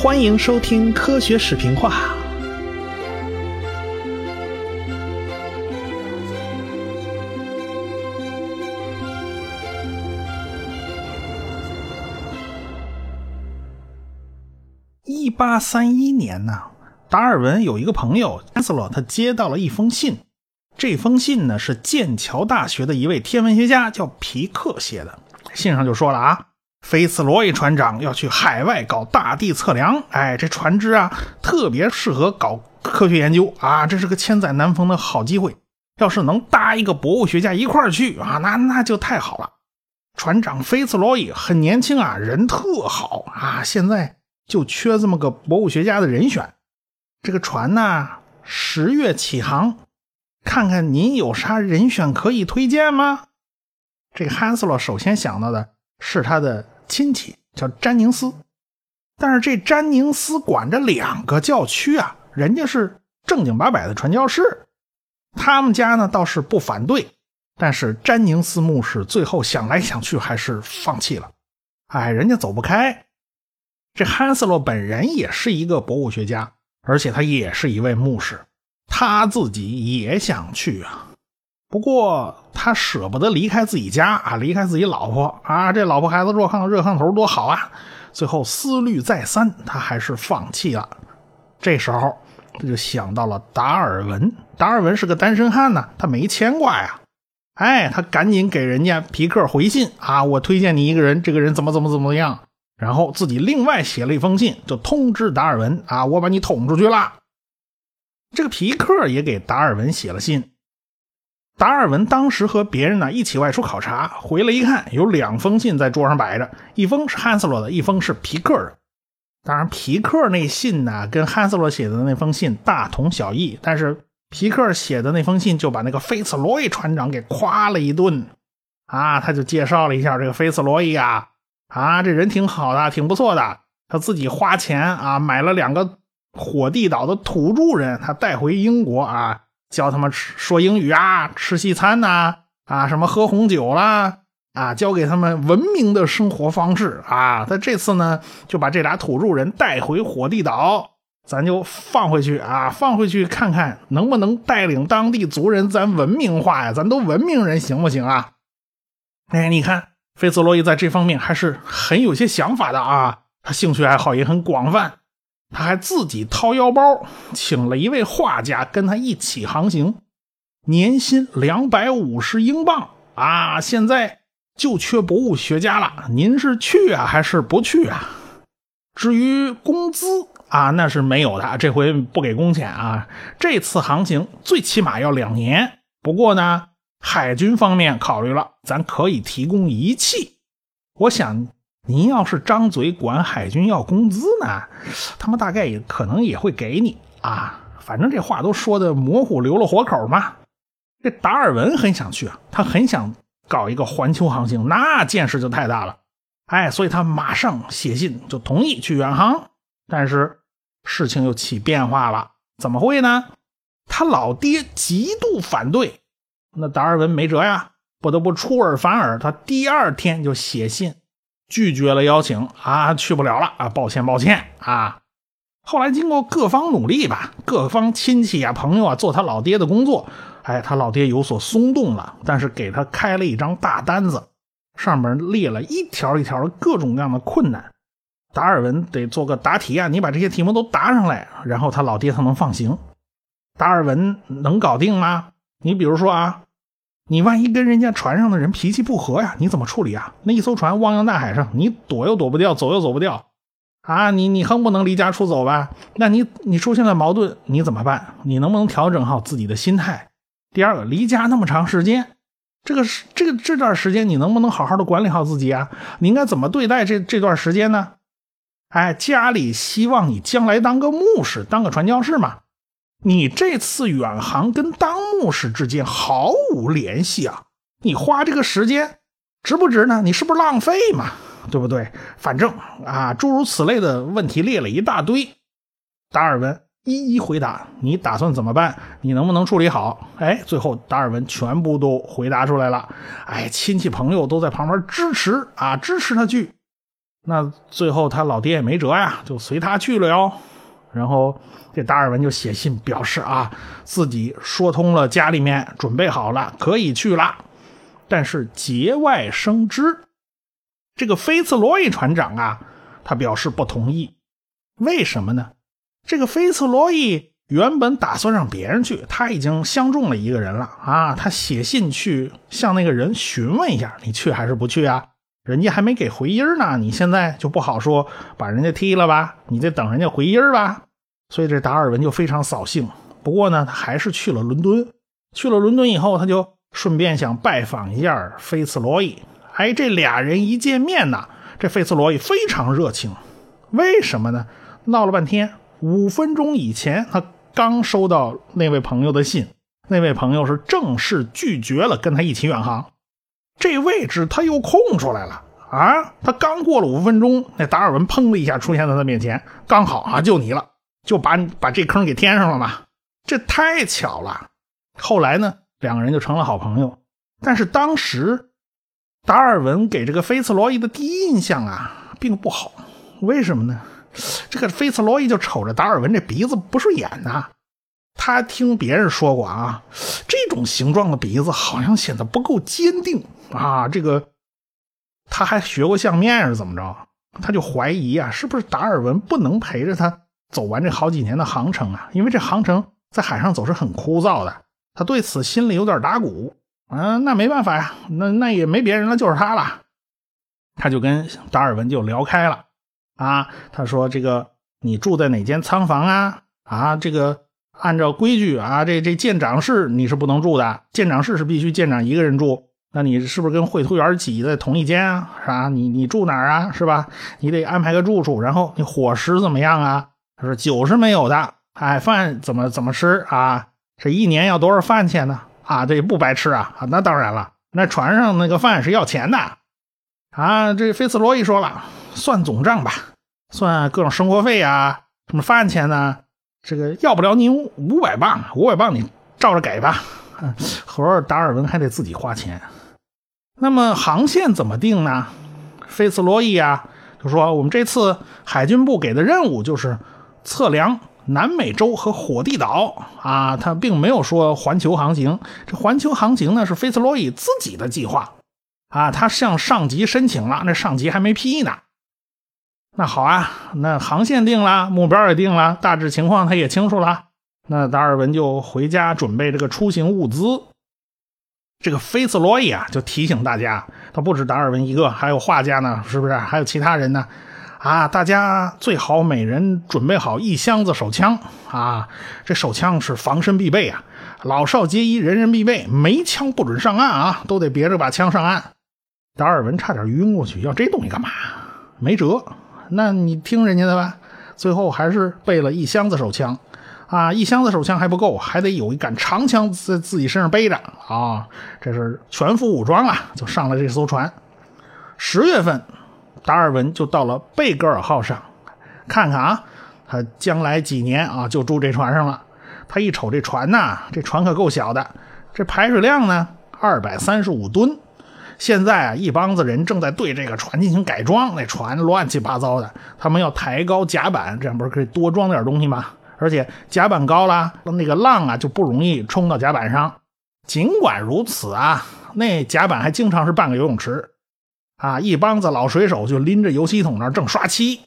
欢迎收听科学视频化。一八三一年呢，达尔文有一个朋友安斯洛，他接到了一封信。这封信呢是剑桥大学的一位天文学家叫皮克写的。信上就说了啊，菲茨罗伊船长要去海外搞大地测量，哎，这船只啊特别适合搞科学研究啊，这是个千载难逢的好机会。要是能搭一个博物学家一块儿去啊，那那就太好了。船长菲茨罗伊很年轻啊，人特好啊，现在。就缺这么个博物学家的人选，这个船呢十月起航，看看您有啥人选可以推荐吗？这个汉斯洛首先想到的是他的亲戚叫詹宁斯，但是这詹宁斯管着两个教区啊，人家是正经八百的传教士，他们家呢倒是不反对，但是詹宁斯牧师最后想来想去还是放弃了，哎，人家走不开。这汉斯洛本人也是一个博物学家，而且他也是一位牧师，他自己也想去啊。不过他舍不得离开自己家啊，离开自己老婆啊，这老婆孩子热炕热炕头多好啊。最后思虑再三，他还是放弃了。这时候他就想到了达尔文，达尔文是个单身汉呢，他没牵挂呀。哎，他赶紧给人家皮克回信啊，我推荐你一个人，这个人怎么怎么怎么样。然后自己另外写了一封信，就通知达尔文啊，我把你捅出去了。这个皮克也给达尔文写了信。达尔文当时和别人呢一起外出考察，回来一看，有两封信在桌上摆着，一封是汉斯洛的，一封是皮克的。当然，皮克那信呢跟汉斯洛写的那封信大同小异，但是皮克写的那封信就把那个菲茨罗伊船长给夸了一顿啊，他就介绍了一下这个菲茨罗伊啊。啊，这人挺好的，挺不错的。他自己花钱啊，买了两个火地岛的土著人，他带回英国啊，教他们吃说英语啊，吃西餐呐，啊，什么喝红酒啦，啊，教给他们文明的生活方式啊。他这次呢，就把这俩土著人带回火地岛，咱就放回去啊，放回去看看能不能带领当地族人咱文明化呀？咱都文明人行不行啊？哎，你看。菲茨罗伊在这方面还是很有些想法的啊，他兴趣爱好也很广泛，他还自己掏腰包请了一位画家跟他一起航行，年薪两百五十英镑啊！现在就缺博物学家了，您是去啊还是不去啊？至于工资啊，那是没有的，这回不给工钱啊。这次航行最起码要两年，不过呢。海军方面考虑了，咱可以提供仪器。我想，您要是张嘴管海军要工资呢，他们大概也可能也会给你啊。反正这话都说的模糊，留了活口嘛。这达尔文很想去啊，他很想搞一个环球航行，那见识就太大了。哎，所以他马上写信就同意去远航。但是事情又起变化了，怎么会呢？他老爹极度反对。那达尔文没辙呀，不得不出尔反尔。他第二天就写信拒绝了邀请啊，去不了了啊，抱歉抱歉啊。后来经过各方努力吧，各方亲戚啊、朋友啊做他老爹的工作，哎，他老爹有所松动了，但是给他开了一张大单子，上面列了一条一条的各种各样的困难。达尔文得做个答题啊，你把这些题目都答上来，然后他老爹才能放行。达尔文能搞定吗？你比如说啊，你万一跟人家船上的人脾气不合呀，你怎么处理啊？那一艘船汪洋大海上，你躲又躲不掉，走又走不掉，啊，你你横不能离家出走吧？那你你出现了矛盾，你怎么办？你能不能调整好自己的心态？第二个，离家那么长时间，这个是这个这段时间，你能不能好好的管理好自己啊？你应该怎么对待这这段时间呢？哎，家里希望你将来当个牧师，当个传教士嘛。你这次远航跟当牧师之间毫无联系啊！你花这个时间值不值呢？你是不是浪费嘛？对不对？反正啊，诸如此类的问题列了一大堆，达尔文一一回答。你打算怎么办？你能不能处理好？哎，最后达尔文全部都回答出来了。哎，亲戚朋友都在旁边支持啊，支持他去。那最后他老爹也没辙呀，就随他去了哟。然后这达尔文就写信表示啊，自己说通了家里面，准备好了，可以去了。但是节外生枝，这个菲茨罗伊船长啊，他表示不同意。为什么呢？这个菲茨罗伊原本打算让别人去，他已经相中了一个人了啊。他写信去向那个人询问一下，你去还是不去啊？人家还没给回音呢，你现在就不好说把人家踢了吧？你得等人家回音吧。所以这达尔文就非常扫兴。不过呢，他还是去了伦敦。去了伦敦以后，他就顺便想拜访一下菲茨罗伊。哎，这俩人一见面呢，这菲茨罗伊非常热情。为什么呢？闹了半天，五分钟以前他刚收到那位朋友的信，那位朋友是正式拒绝了跟他一起远航。这位置他又空出来了啊！他刚过了五分钟，那达尔文砰的一下出现在他面前，刚好啊，就你了，就把你把这坑给填上了嘛！这太巧了。后来呢，两个人就成了好朋友。但是当时达尔文给这个菲茨罗伊的第一印象啊，并不好。为什么呢？这个菲茨罗伊就瞅着达尔文这鼻子不顺眼呐。他听别人说过啊，这种形状的鼻子好像显得不够坚定啊。这个他还学过相面是怎么着？他就怀疑啊，是不是达尔文不能陪着他走完这好几年的航程啊？因为这航程在海上走是很枯燥的。他对此心里有点打鼓啊。那没办法呀，那那也没别人了，就是他了。他就跟达尔文就聊开了啊。他说：“这个你住在哪间仓房啊？啊，这个。”按照规矩啊，这这舰长室你是不能住的，舰长室是必须舰长一个人住。那你是不是跟绘图员挤在同一间啊？啥？你你住哪儿啊？是吧？你得安排个住处。然后你伙食怎么样啊？他说酒是没有的，哎，饭怎么怎么吃啊？这一年要多少饭钱呢？啊，这不白吃啊？啊，那当然了，那船上那个饭是要钱的啊。这菲茨罗伊说了，算总账吧，算各种生活费啊，什么饭钱呢？这个要不了你五百磅，五百磅你照着给吧。合着达尔文还得自己花钱。那么航线怎么定呢？菲茨罗伊啊，就说我们这次海军部给的任务就是测量南美洲和火地岛啊，他并没有说环球航行。这环球航行呢是菲茨罗伊自己的计划啊，他向上级申请了，那上级还没批呢。那好啊，那航线定了，目标也定了，大致情况他也清楚了。那达尔文就回家准备这个出行物资。这个菲茨罗伊啊，就提醒大家，他不止达尔文一个，还有画家呢，是不是？还有其他人呢？啊，大家最好每人准备好一箱子手枪啊！这手枪是防身必备啊，老少皆宜，人人必备，没枪不准上岸啊，都得别着把枪上岸。达尔文差点晕过去，要这东西干嘛？没辙。那你听人家的吧，最后还是备了一箱子手枪，啊，一箱子手枪还不够，还得有一杆长枪在自己身上背着啊，这是全副武装啊，就上了这艘船。十月份，达尔文就到了贝格尔号上，看看啊，他将来几年啊就住这船上了。他一瞅这船呐，这船可够小的，这排水量呢二百三十五吨。现在啊，一帮子人正在对这个船进行改装，那船乱七八糟的，他们要抬高甲板，这样不是可以多装点东西吗？而且甲板高了，那个浪啊就不容易冲到甲板上。尽管如此啊，那甲板还经常是半个游泳池啊，一帮子老水手就拎着油漆桶那正刷漆。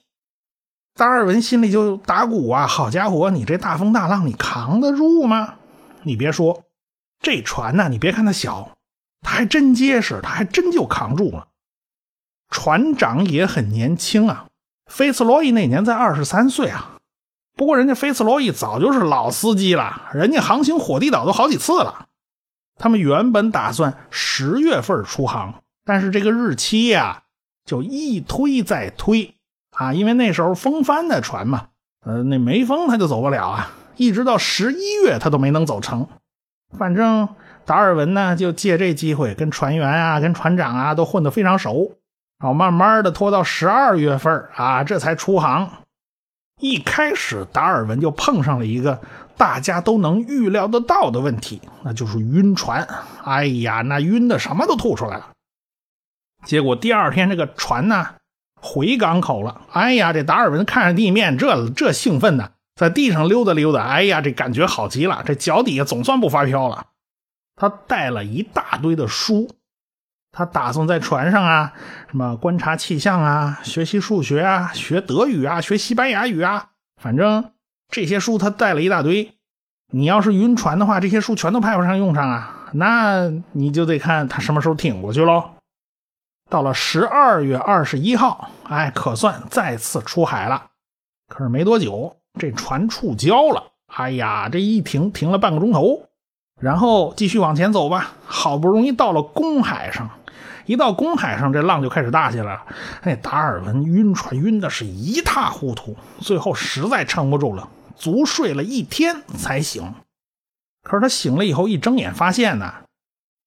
达尔文心里就打鼓啊，好家伙，你这大风大浪你扛得住吗？你别说，这船呢，你别看它小。它还真结实，它还真就扛住了。船长也很年轻啊，菲茨罗伊那年才二十三岁啊。不过人家菲茨罗伊早就是老司机了，人家航行火地岛都好几次了。他们原本打算十月份出航，但是这个日期呀就一推再推啊，因为那时候风帆的船嘛，呃，那没风他就走不了啊，一直到十一月他都没能走成。反正。达尔文呢，就借这机会跟船员啊、跟船长啊都混得非常熟，然后慢慢的拖到十二月份啊，这才出航。一开始，达尔文就碰上了一个大家都能预料得到的问题，那就是晕船。哎呀，那晕的什么都吐出来了。结果第二天，这个船呢，回港口了。哎呀，这达尔文看着地面，这这兴奋呢，在地上溜达溜达。哎呀，这感觉好极了，这脚底下总算不发飘了。他带了一大堆的书，他打算在船上啊，什么观察气象啊，学习数学啊，学德语啊，学西班牙语啊，反正这些书他带了一大堆。你要是晕船的话，这些书全都派不上用场啊，那你就得看他什么时候挺过去喽。到了十二月二十一号，哎，可算再次出海了。可是没多久，这船触礁了。哎呀，这一停停了半个钟头。然后继续往前走吧，好不容易到了公海上，一到公海上，这浪就开始大起来了。那，达尔文晕船晕的是一塌糊涂，最后实在撑不住了，足睡了一天才醒。可是他醒了以后，一睁眼发现呢，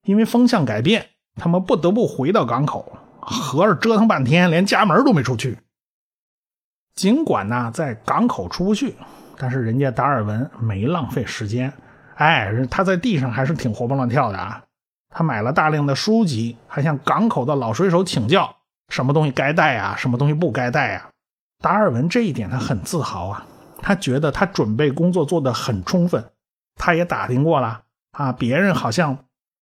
因为风向改变，他们不得不回到港口，合着折腾半天，连家门都没出去。尽管呢在港口出不去，但是人家达尔文没浪费时间。哎，他在地上还是挺活蹦乱跳的啊！他买了大量的书籍，还向港口的老水手请教，什么东西该带啊，什么东西不该带啊。达尔文这一点他很自豪啊，他觉得他准备工作做得很充分。他也打听过了啊，别人好像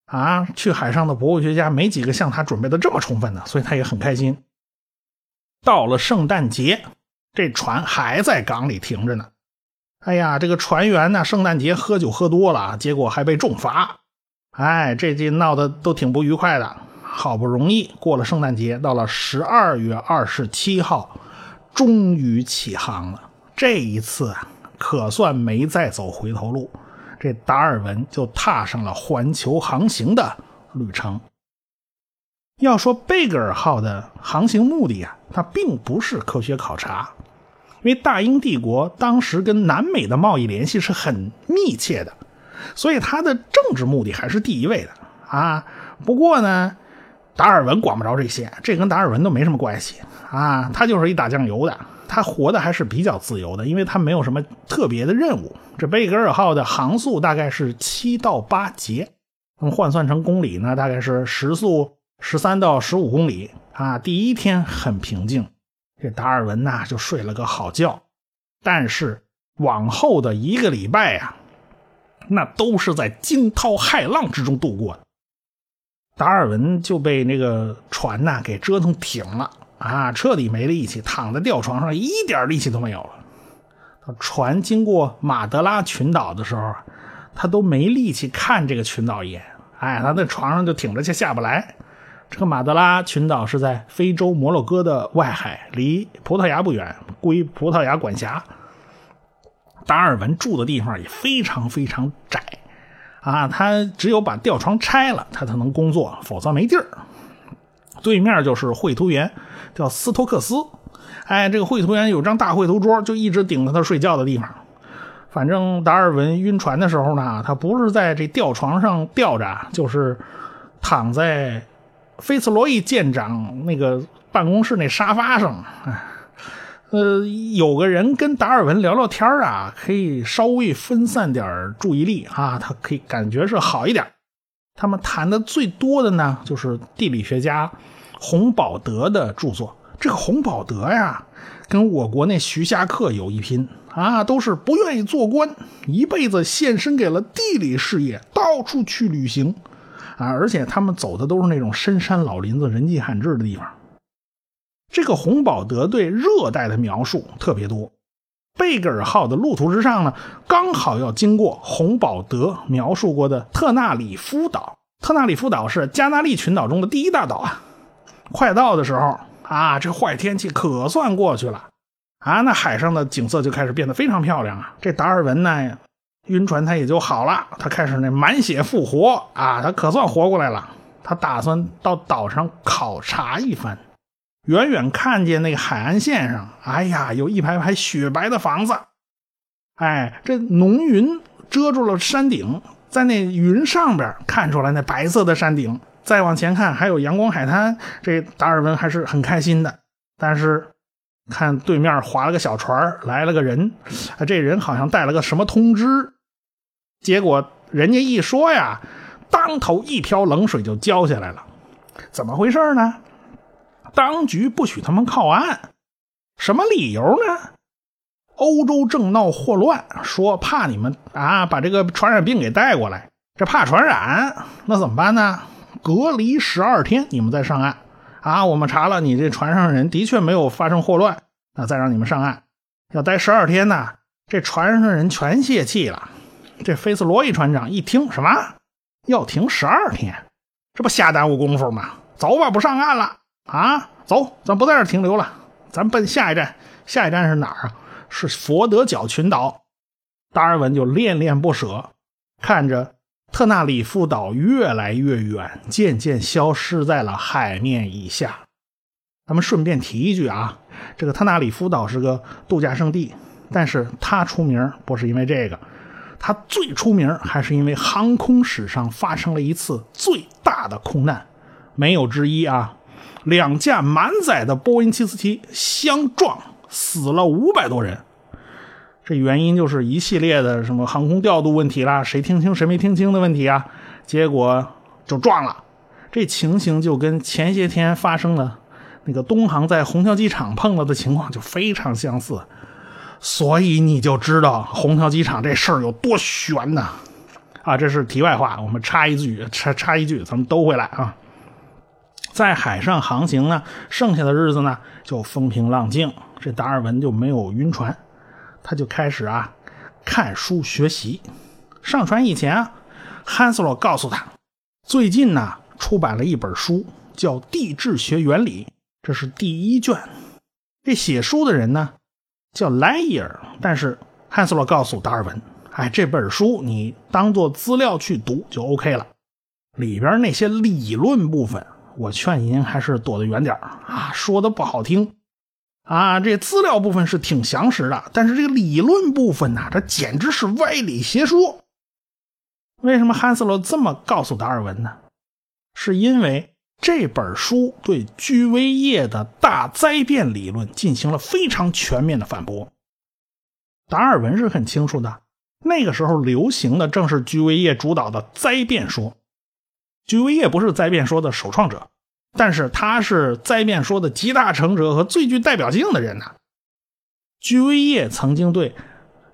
啊去海上的博物学家没几个像他准备的这么充分的，所以他也很开心。到了圣诞节，这船还在港里停着呢。哎呀，这个船员呢，圣诞节喝酒喝多了，结果还被重罚。哎，这这闹得都挺不愉快的。好不容易过了圣诞节，到了十二月二十七号，终于起航了。这一次啊，可算没再走回头路。这达尔文就踏上了环球航行的旅程。要说贝格尔号的航行目的啊，它并不是科学考察。因为大英帝国当时跟南美的贸易联系是很密切的，所以他的政治目的还是第一位的啊。不过呢，达尔文管不着这些，这跟达尔文都没什么关系啊。他就是一打酱油的，他活的还是比较自由的，因为他没有什么特别的任务。这贝格尔号的航速大概是七到八节，那么换算成公里呢，大概是时速十三到十五公里啊。第一天很平静。这达尔文呐就睡了个好觉，但是往后的一个礼拜呀，那都是在惊涛骇浪之中度过的。达尔文就被那个船呐给折腾挺了啊，彻底没力气，躺在吊床上一点力气都没有了。船经过马德拉群岛的时候，他都没力气看这个群岛一眼，哎，他在床上就挺着却下不来。这个马德拉群岛是在非洲摩洛哥的外海，离葡萄牙不远，归葡萄牙管辖。达尔文住的地方也非常非常窄，啊，他只有把吊床拆了，他才能工作，否则没地儿。对面就是绘图员，叫斯托克斯。哎，这个绘图员有张大绘图桌，就一直顶着他睡觉的地方。反正达尔文晕船的时候呢，他不是在这吊床上吊着，就是躺在。菲茨罗伊舰长那个办公室那沙发上，呃，有个人跟达尔文聊聊天啊，可以稍微分散点注意力啊，他可以感觉是好一点。他们谈的最多的呢，就是地理学家洪宝德的著作。这个洪宝德呀，跟我国那徐霞客有一拼啊，都是不愿意做官，一辈子献身给了地理事业，到处去旅行。啊！而且他们走的都是那种深山老林子、人迹罕至的地方。这个洪宝德对热带的描述特别多。贝格尔号的路途之上呢，刚好要经过洪宝德描述过的特纳里夫岛。特纳里夫岛是加纳利群岛中的第一大岛啊。快到的时候啊，这坏天气可算过去了啊，那海上的景色就开始变得非常漂亮啊。这达尔文呢？晕船他也就好了，他开始那满血复活啊，他可算活过来了。他打算到岛上考察一番。远远看见那个海岸线上，哎呀，有一排排雪白的房子。哎，这浓云遮住了山顶，在那云上边看出来那白色的山顶。再往前看，还有阳光海滩。这达尔文还是很开心的。但是。看对面划了个小船来了个人，这人好像带了个什么通知，结果人家一说呀，当头一瓢冷水就浇下来了。怎么回事呢？当局不许他们靠岸。什么理由呢？欧洲正闹霍乱，说怕你们啊把这个传染病给带过来，这怕传染，那怎么办呢？隔离十二天，你们再上岸。啊，我们查了，你这船上人的确没有发生霍乱，那再让你们上岸，要待十二天呢。这船上的人全泄气了。这菲斯罗伊船长一听，什么要停十二天？这不瞎耽误功夫吗？走吧，不上岸了啊！走，咱不在这停留了，咱奔下一站。下一站是哪儿啊？是佛得角群岛。达尔文就恋恋不舍，看着特纳里夫岛越来越远，渐渐消失在了海面以下。咱们顺便提一句啊，这个特纳里夫岛是个度假胜地，但是它出名不是因为这个。它最出名还是因为航空史上发生了一次最大的空难，没有之一啊！两架满载的波音747相撞，死了五百多人。这原因就是一系列的什么航空调度问题啦，谁听清谁没听清的问题啊，结果就撞了。这情形就跟前些天发生的那个东航在虹桥机场碰到的情况就非常相似。所以你就知道虹桥机场这事儿有多悬呐！啊，这是题外话，我们插一句，插插一句，咱们兜回来啊。在海上航行呢，剩下的日子呢就风平浪静，这达尔文就没有晕船，他就开始啊看书学习。上船以前啊，汉斯洛告诉他，最近呢出版了一本书，叫《地质学原理》，这是第一卷。这写书的人呢？叫莱伊尔，但是汉斯洛告诉达尔文：“哎，这本书你当做资料去读就 OK 了。里边那些理论部分，我劝您还是躲得远点啊。说的不好听啊，这资料部分是挺详实的，但是这个理论部分呢，这简直是歪理邪说。为什么汉斯洛这么告诉达尔文呢？是因为。”这本书对居维叶的大灾变理论进行了非常全面的反驳。达尔文是很清楚的，那个时候流行的正是居维叶主导的灾变说。居维叶不是灾变说的首创者，但是他是灾变说的集大成者和最具代表性的人呐。居维叶曾经对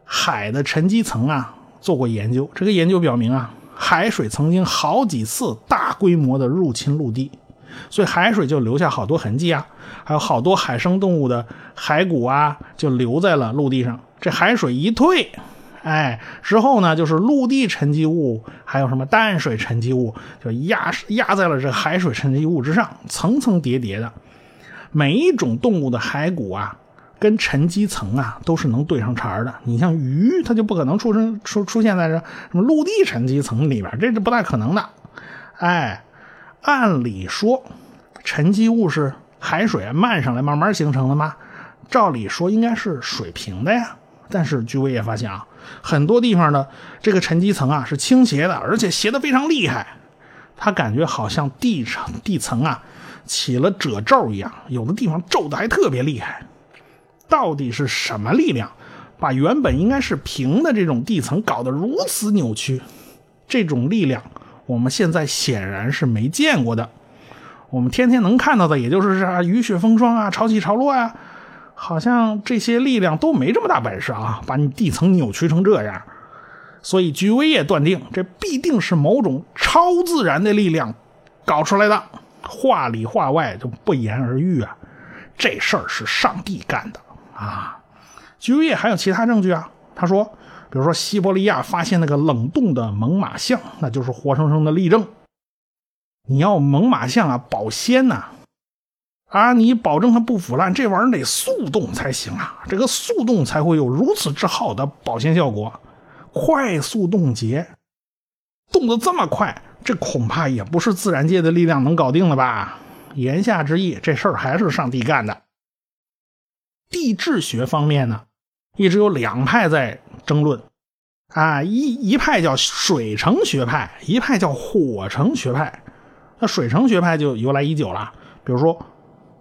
海的沉积层啊做过研究，这个研究表明啊。海水曾经好几次大规模的入侵陆地，所以海水就留下好多痕迹啊，还有好多海生动物的骸骨啊，就留在了陆地上。这海水一退，哎，之后呢，就是陆地沉积物，还有什么淡水沉积物，就压压在了这海水沉积物之上，层层叠叠的。每一种动物的骸骨啊。跟沉积层啊都是能对上茬的。你像鱼，它就不可能出生出出现在这什么陆地沉积层里边，这是不太可能的。哎，按理说，沉积物是海水漫上来慢慢形成的吗？照理说应该是水平的呀。但是居委也发现啊，很多地方的这个沉积层啊是倾斜的，而且斜的非常厉害。他感觉好像地层地层啊起了褶皱一样，有的地方皱的还特别厉害。到底是什么力量，把原本应该是平的这种地层搞得如此扭曲？这种力量，我们现在显然是没见过的。我们天天能看到的，也就是啥雨雪风霜啊、潮起潮落呀，好像这些力量都没这么大本事啊，把你地层扭曲成这样。所以，居维叶断定，这必定是某种超自然的力量搞出来的，话里话外就不言而喻啊。这事儿是上帝干的。啊，居维叶还有其他证据啊。他说，比如说西伯利亚发现那个冷冻的猛犸象，那就是活生生的例证。你要猛犸象啊保鲜呐，啊你保证它不腐烂，这玩意儿得速冻才行啊。这个速冻才会有如此之好的保鲜效果，快速冻结，冻得这么快，这恐怕也不是自然界的力量能搞定的吧？言下之意，这事儿还是上帝干的。地质学方面呢，一直有两派在争论，啊，一一派叫水城学派，一派叫火城学派。那水城学派就由来已久了，比如说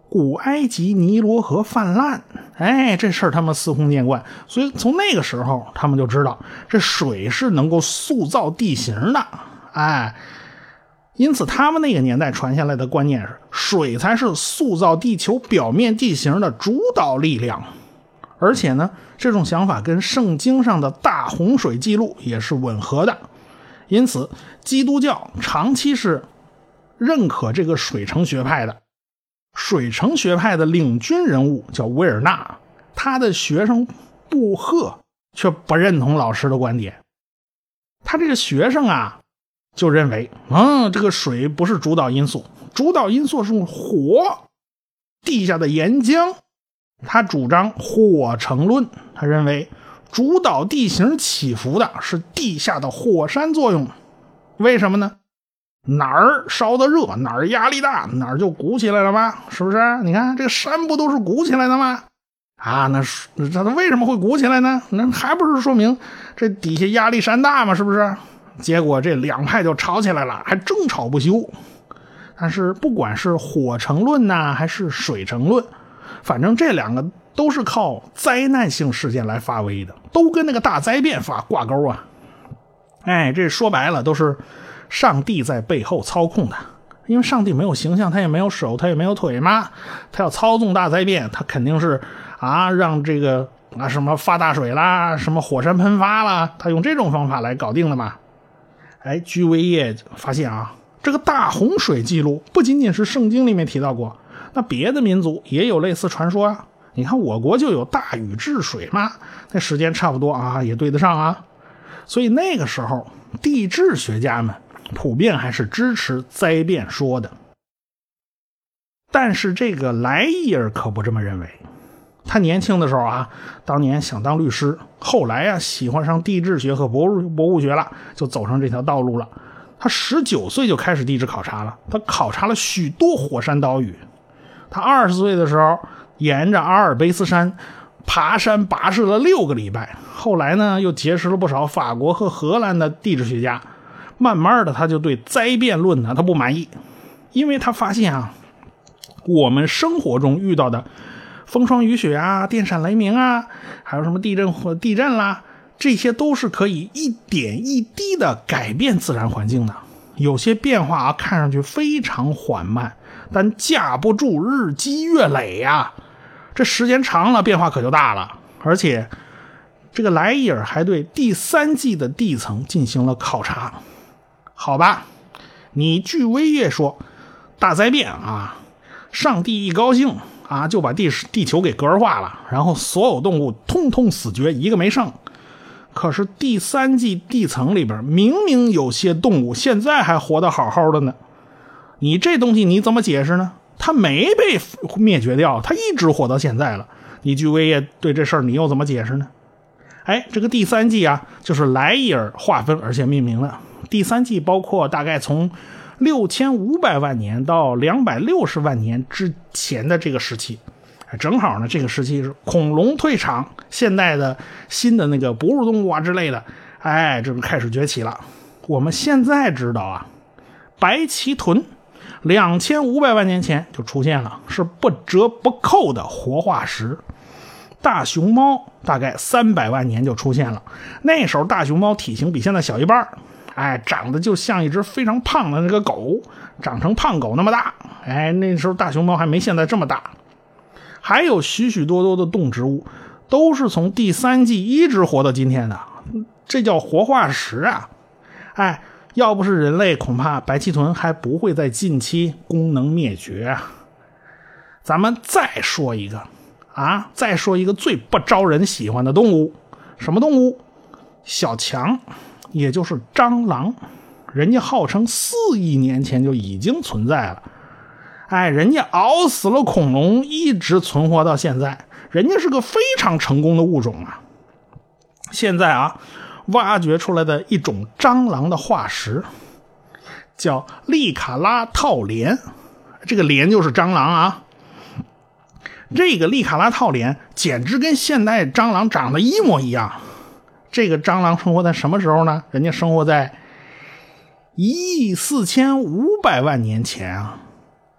古埃及尼罗河泛滥，哎，这事儿他们司空见惯，所以从那个时候他们就知道这水是能够塑造地形的，哎，因此，他们那个年代传下来的观念是，水才是塑造地球表面地形的主导力量。而且呢，这种想法跟圣经上的大洪水记录也是吻合的。因此，基督教长期是认可这个水城学派的。水城学派的领军人物叫维尔纳，他的学生布赫却不认同老师的观点。他这个学生啊。就认为，嗯，这个水不是主导因素，主导因素是火，地下的岩浆。他主张火成论，他认为主导地形起伏的是地下的火山作用。为什么呢？哪儿烧的热，哪儿压力大，哪儿就鼓起来了吗？是不是？你看这个山不都是鼓起来的吗？啊，那这它为什么会鼓起来呢？那还不是说明这底下压力山大吗？是不是？结果这两派就吵起来了，还争吵不休。但是不管是火成论呐，还是水成论，反正这两个都是靠灾难性事件来发威的，都跟那个大灾变发挂钩啊。哎，这说白了都是上帝在背后操控的，因为上帝没有形象，他也没有手，他也没有腿嘛，他要操纵大灾变，他肯定是啊，让这个啊什么发大水啦，什么火山喷发啦，他用这种方法来搞定的嘛。哎，居维叶发现啊，这个大洪水记录不仅仅是圣经里面提到过，那别的民族也有类似传说啊。你看我国就有大禹治水嘛，那时间差不多啊，也对得上啊。所以那个时候，地质学家们普遍还是支持灾变说的。但是这个莱伊尔可不这么认为。他年轻的时候啊，当年想当律师，后来啊喜欢上地质学和博物博物学了，就走上这条道路了。他十九岁就开始地质考察了，他考察了许多火山岛屿。他二十岁的时候，沿着阿尔卑斯山爬山跋涉了六个礼拜。后来呢，又结识了不少法国和荷兰的地质学家。慢慢的，他就对灾变论呢，他不满意，因为他发现啊，我们生活中遇到的。风霜雨雪啊，电闪雷鸣啊，还有什么地震或地震啦，这些都是可以一点一滴的改变自然环境的。有些变化啊，看上去非常缓慢，但架不住日积月累呀。这时间长了，变化可就大了。而且，这个莱伊尔还对第三纪的地层进行了考察。好吧，你据威业说，大灾变啊，上帝一高兴。啊，就把地地球给格化了，然后所有动物通通死绝，一个没剩。可是第三纪地层里边明明有些动物现在还活得好好的呢，你这东西你怎么解释呢？它没被灭绝掉，它一直活到现在了。你据威业对这事儿你又怎么解释呢？哎，这个第三纪啊，就是莱伊尔划分而且命名的。第三纪包括大概从。六千五百万年到两百六十万年之前的这个时期，正好呢，这个时期是恐龙退场，现代的新的那个哺乳动物啊之类的，哎，这个开始崛起了。我们现在知道啊，白鳍豚两千五百万年前就出现了，是不折不扣的活化石。大熊猫大概三百万年就出现了，那时候大熊猫体型比现在小一半哎，长得就像一只非常胖的那个狗，长成胖狗那么大。哎，那时候大熊猫还没现在这么大。还有许许多多的动植物，都是从第三纪一直活到今天的，这叫活化石啊！哎，要不是人类，恐怕白鳍豚还不会在近期功能灭绝啊。咱们再说一个啊，再说一个最不招人喜欢的动物，什么动物？小强。也就是蟑螂，人家号称四亿年前就已经存在了，哎，人家熬死了恐龙，一直存活到现在，人家是个非常成功的物种啊。现在啊，挖掘出来的一种蟑螂的化石，叫利卡拉套莲，这个莲就是蟑螂啊。这个利卡拉套莲简直跟现代蟑螂长得一模一样。这个蟑螂生活在什么时候呢？人家生活在一亿四千五百万年前啊！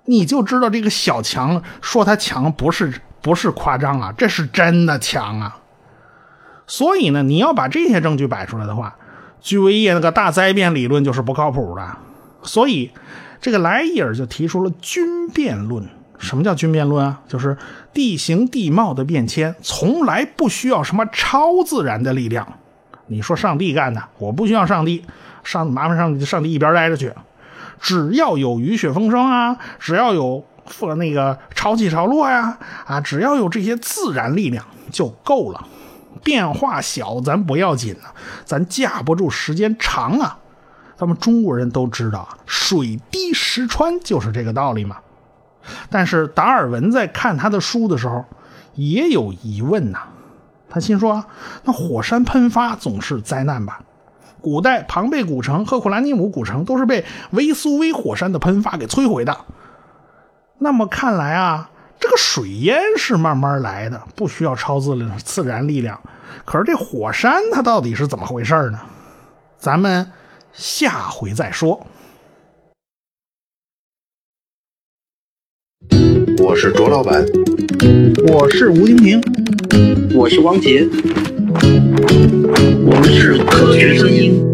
你就知道这个小强说他强不是不是夸张啊，这是真的强啊！所以呢，你要把这些证据摆出来的话，居维叶那个大灾变理论就是不靠谱的。所以这个莱伊尔就提出了均变论。什么叫均变论啊？就是地形地貌的变迁从来不需要什么超自然的力量。你说上帝干的，我不需要上帝，上麻烦上，上帝一边待着去。只要有雨雪风霜啊，只要有那个潮起潮落呀，啊，只要有这些自然力量就够了。变化小咱不要紧啊，咱架不住时间长啊。咱们中国人都知道啊，水滴石穿就是这个道理嘛。但是达尔文在看他的书的时候也有疑问呐，他心说：那火山喷发总是灾难吧？古代庞贝古城、赫库兰尼姆古城都是被维苏威火山的喷发给摧毁的。那么看来啊，这个水淹是慢慢来的，不需要超自自然力量。可是这火山它到底是怎么回事呢？咱们下回再说。我是卓老板，我是吴金平，我是汪杰，我们是科学声音。